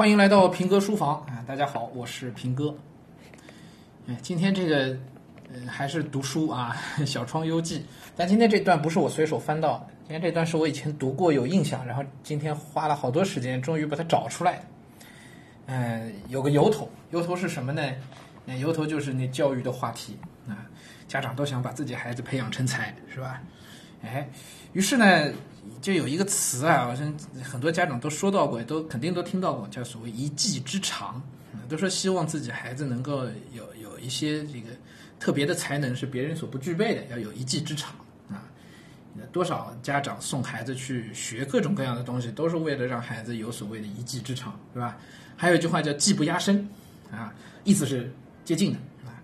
欢迎来到平哥书房啊！大家好，我是平哥。哎，今天这个呃还是读书啊，《小窗幽记》。但今天这段不是我随手翻到的，今天这段是我以前读过有印象，然后今天花了好多时间，终于把它找出来。嗯，有个由头，由头是什么呢？那由头就是那教育的话题啊，家长都想把自己孩子培养成才，是吧？哎，于是呢，就有一个词啊，好像很多家长都说到过，都肯定都听到过，叫所谓一技之长。都说希望自己孩子能够有有一些这个特别的才能，是别人所不具备的，要有一技之长啊。多少家长送孩子去学各种各样的东西，都是为了让孩子有所谓的一技之长，是吧？还有一句话叫“技不压身”，啊，意思是接近的啊。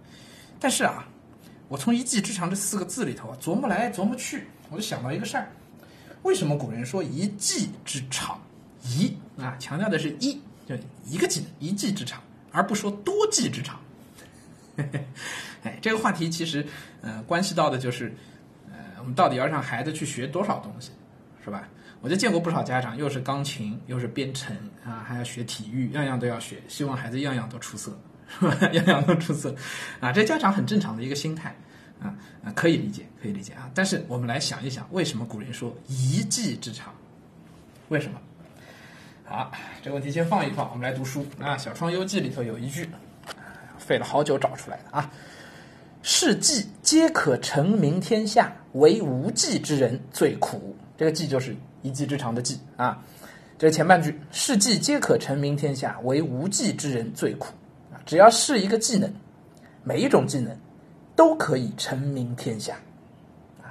但是啊，我从“一技之长”这四个字里头啊，琢磨来琢磨去。我就想到一个事儿，为什么古人说一技之长？一啊，强调的是一，就一个技能，一技之长，而不说多技之长。哎，这个话题其实，呃，关系到的就是，呃，我们到底要让孩子去学多少东西，是吧？我就见过不少家长，又是钢琴，又是编程啊，还要学体育，样样都要学，希望孩子样样都出色，是吧？样样都出色，啊，这家长很正常的一个心态。啊啊，可以理解，可以理解啊。但是我们来想一想，为什么古人说一技之长？为什么？好，这个问题先放一放，我们来读书啊。《小窗幽记》里头有一句，费了好久找出来的啊：“世技皆可成名天下，唯无技之人最苦。”这个“技”就是一技之长的“技”啊。这是前半句：“世技皆可成名天下，唯无技之人最苦。”啊，只要是一个技能，每一种技能。都可以成名天下，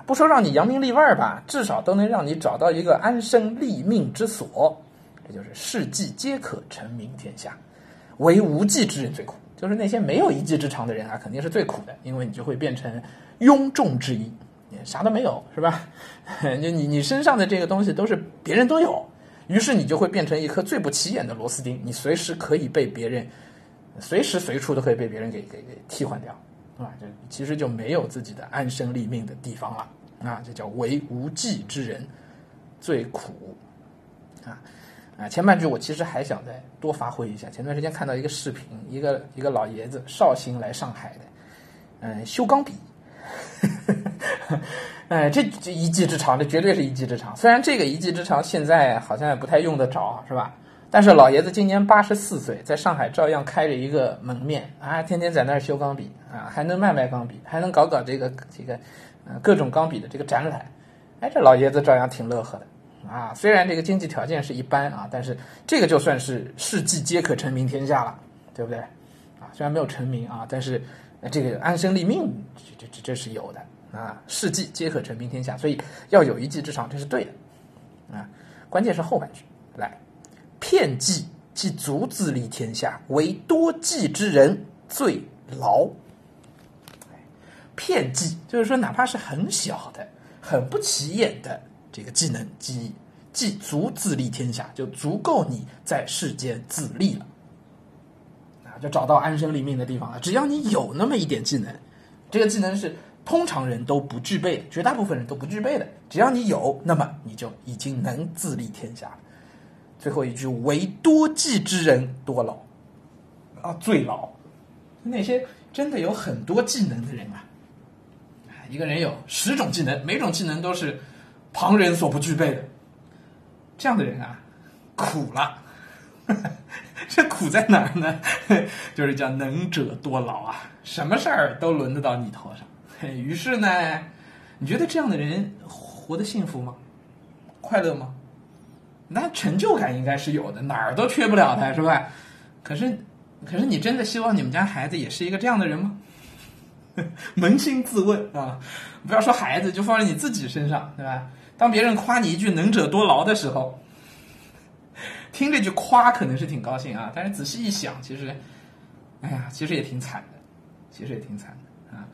不说让你扬名立万吧，至少都能让你找到一个安身立命之所。这就是世技皆可成名天下，唯无技之人最苦。就是那些没有一技之长的人啊，肯定是最苦的，因为你就会变成庸众之一，啥都没有，是吧？你你你身上的这个东西都是别人都有，于是你就会变成一颗最不起眼的螺丝钉，你随时可以被别人，随时随处都可以被别人给给给替换掉。啊，这其实就没有自己的安身立命的地方了啊！这叫为无计之人最苦啊！啊，前半句我其实还想再多发挥一下。前段时间看到一个视频，一个一个老爷子绍兴来上海的，嗯，修钢笔，哎，这这一技之长，这绝对是一技之长。虽然这个一技之长现在好像也不太用得着，是吧？但是老爷子今年八十四岁，在上海照样开着一个门面啊，天天在那儿修钢笔啊，还能卖卖钢笔，还能搞搞这个这个，呃，各种钢笔的这个展览。哎，这老爷子照样挺乐呵的啊。虽然这个经济条件是一般啊，但是这个就算是世纪皆可成名天下了，对不对？啊，虽然没有成名啊，但是这个安身立命，这这这是有的啊。世纪皆可成名天下，所以要有一技之长，这是对的啊。关键是后半句来。片计即足自立天下，唯多计之人最牢。片计就是说，哪怕是很小的、很不起眼的这个技能，即即足自立天下，就足够你在世间自立了。啊，就找到安身立命的地方了。只要你有那么一点技能，这个技能是通常人都不具备，绝大部分人都不具备的。只要你有，那么你就已经能自立天下了。最后一句，唯多技之人多劳，啊，最劳。那些真的有很多技能的人啊，一个人有十种技能，每种技能都是旁人所不具备的，这样的人啊，苦了。这苦在哪儿呢？就是叫能者多劳啊，什么事儿都轮得到你头上。于是呢，你觉得这样的人活得幸福吗？快乐吗？那成就感应该是有的，哪儿都缺不了他，是吧？可是，可是你真的希望你们家孩子也是一个这样的人吗？扪心自问啊，不要说孩子，就放在你自己身上，对吧？当别人夸你一句“能者多劳”的时候，听这句夸可能是挺高兴啊，但是仔细一想，其实，哎呀，其实也挺惨的，其实也挺惨的啊。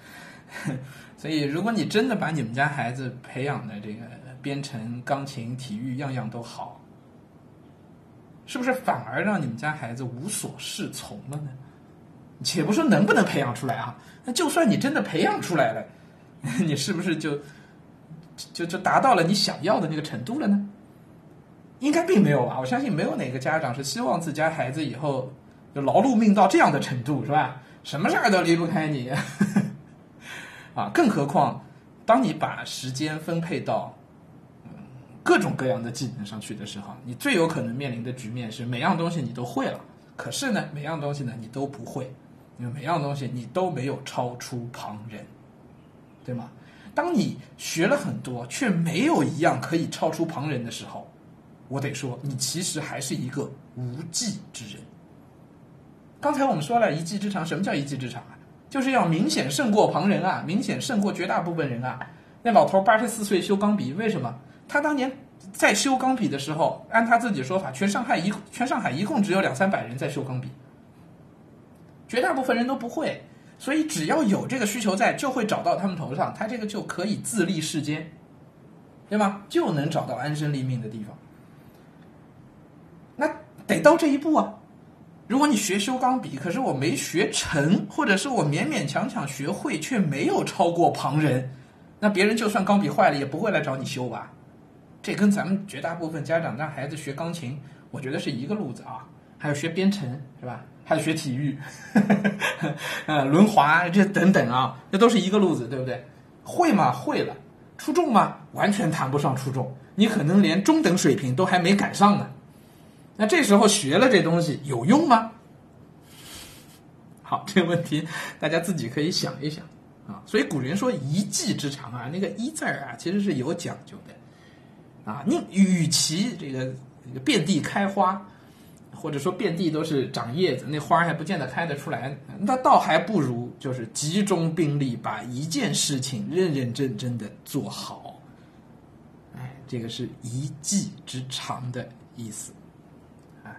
所以，如果你真的把你们家孩子培养的这个编程、钢琴、体育样样都好，是不是反而让你们家孩子无所适从了呢？且不说能不能培养出来啊，那就算你真的培养出来了，你是不是就就就达到了你想要的那个程度了呢？应该并没有吧？我相信没有哪个家长是希望自家孩子以后就劳碌命到这样的程度，是吧？什么事儿都离不开你，啊！更何况，当你把时间分配到各种各样的技能上去的时候，你最有可能面临的局面是每样东西你都会了，可是呢，每样东西呢你都不会，因为每样东西你都没有超出旁人，对吗？当你学了很多，却没有一样可以超出旁人的时候，我得说，你其实还是一个无技之人。刚才我们说了一技之长，什么叫一技之长啊？就是要明显胜过旁人啊，明显胜过绝大部分人啊。那老头八十四岁修钢笔，为什么？他当年在修钢笔的时候，按他自己说法，全上海一全上海一共只有两三百人在修钢笔，绝大部分人都不会，所以只要有这个需求在，就会找到他们头上，他这个就可以自立世间，对吗？就能找到安身立命的地方。那得到这一步啊！如果你学修钢笔，可是我没学成，或者是我勉勉强强学会，却没有超过旁人，那别人就算钢笔坏了，也不会来找你修吧？这跟咱们绝大部分家长让孩子学钢琴，我觉得是一个路子啊。还有学编程是吧？还有学体育，呃，轮滑这等等啊，这都是一个路子，对不对？会吗？会了。出众吗？完全谈不上出众，你可能连中等水平都还没赶上呢。那这时候学了这东西有用吗？好，这个问题大家自己可以想一想啊。所以古人说一技之长啊，那个一字儿啊，其实是有讲究的。啊，你与其这个遍地开花，或者说遍地都是长叶子，那花还不见得开得出来，那倒还不如就是集中兵力把一件事情认认真真的做好。哎，这个是一技之长的意思。啊，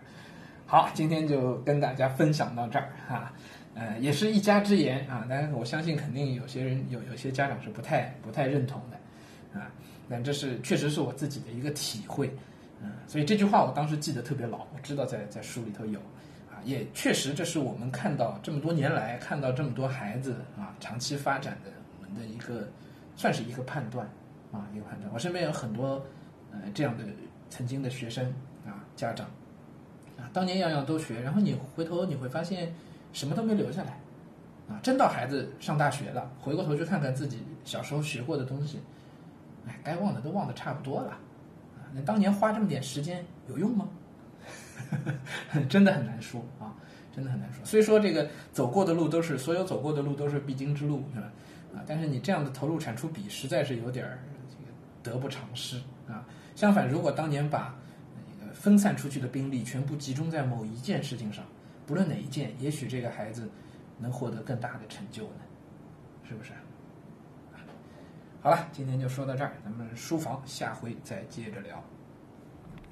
好，今天就跟大家分享到这儿哈，呃，也是一家之言啊，但是我相信肯定有些人有有些家长是不太不太认同的但这是确实是我自己的一个体会，嗯，所以这句话我当时记得特别牢，我知道在在书里头有，啊，也确实这是我们看到这么多年来看到这么多孩子啊长期发展的我们的一个算是一个判断啊一个判断。我身边有很多呃这样的曾经的学生啊家长啊当年样样都学，然后你回头你会发现什么都没留下来啊，真到孩子上大学了，回过头去看看自己小时候学过的东西。哎，该忘的都忘的差不多了，啊，那当年花这么点时间有用吗？真的很难说啊，真的很难说。虽说这个走过的路都是所有走过的路都是必经之路，是吧？啊，但是你这样的投入产出比实在是有点儿这个得不偿失啊。相反，如果当年把分散出去的兵力全部集中在某一件事情上，不论哪一件，也许这个孩子能获得更大的成就呢，是不是？好了，今天就说到这儿，咱们书房下回再接着聊。